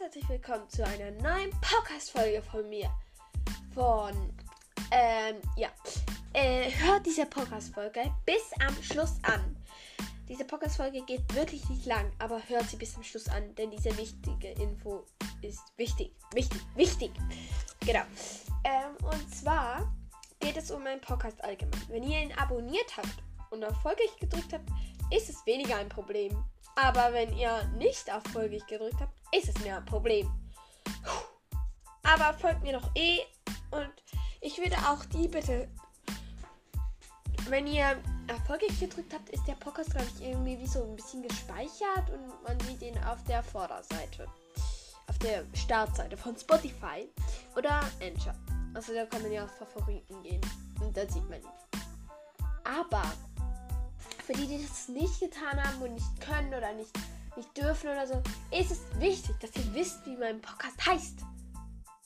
herzlich willkommen zu einer neuen Podcast-Folge von mir. Von, ähm, ja. Äh, hört diese Podcast-Folge bis am Schluss an. Diese Podcast-Folge geht wirklich nicht lang, aber hört sie bis zum Schluss an, denn diese wichtige Info ist wichtig. Wichtig, wichtig. Genau. Ähm, und zwar geht es um meinen Podcast allgemein. Wenn ihr ihn abonniert habt und auf Folge gedrückt habt, ist es weniger ein Problem. Aber wenn ihr nicht auf Folge gedrückt habt, ist es mir ein Problem. Aber folgt mir doch eh und ich würde auch die bitte, wenn ihr Folge gedrückt habt, ist der Podcast, glaube ich, irgendwie wie so ein bisschen gespeichert und man sieht ihn auf der Vorderseite. Auf der Startseite von Spotify oder Anchor. Also da kann man ja auf Favoriten gehen und da sieht man ihn. Aber für die, die das nicht getan haben und nicht können oder nicht, nicht dürfen oder so, ist es wichtig, dass ihr wisst, wie mein Podcast heißt.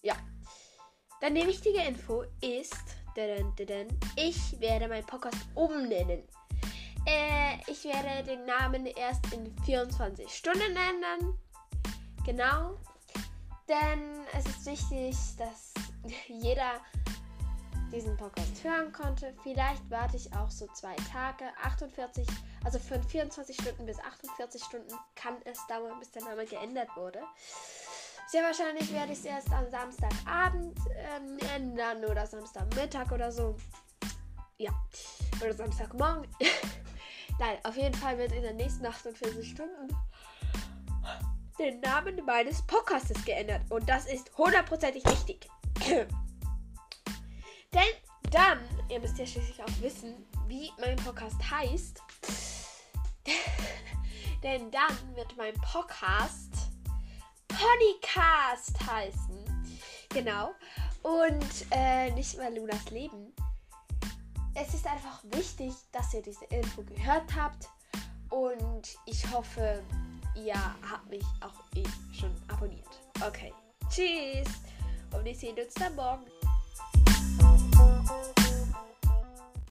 Ja. Dann die wichtige Info ist, ich werde meinen Podcast umnennen. Äh, ich werde den Namen erst in 24 Stunden ändern. Genau. Denn es ist wichtig, dass jeder diesen Podcast hören konnte. Vielleicht warte ich auch so zwei Tage, 48, also von 24 Stunden bis 48 Stunden kann es dauern, bis der Name geändert wurde. Sehr wahrscheinlich werde ich es erst am Samstagabend ähm, ändern oder Samstagmittag oder so. Ja, oder Samstagmorgen. Nein, auf jeden Fall wird in den nächsten 48 Stunden den Namen meines Podcastes geändert. Und das ist hundertprozentig wichtig. Ihr müsst ja schließlich auch wissen, wie mein Podcast heißt. Denn dann wird mein Podcast Podcast heißen. Genau. Und äh, nicht mal Lunas Leben. Es ist einfach wichtig, dass ihr diese Info gehört habt. Und ich hoffe, ihr habt mich auch eh schon abonniert. Okay. Tschüss. Und wir sehen uns dann morgen.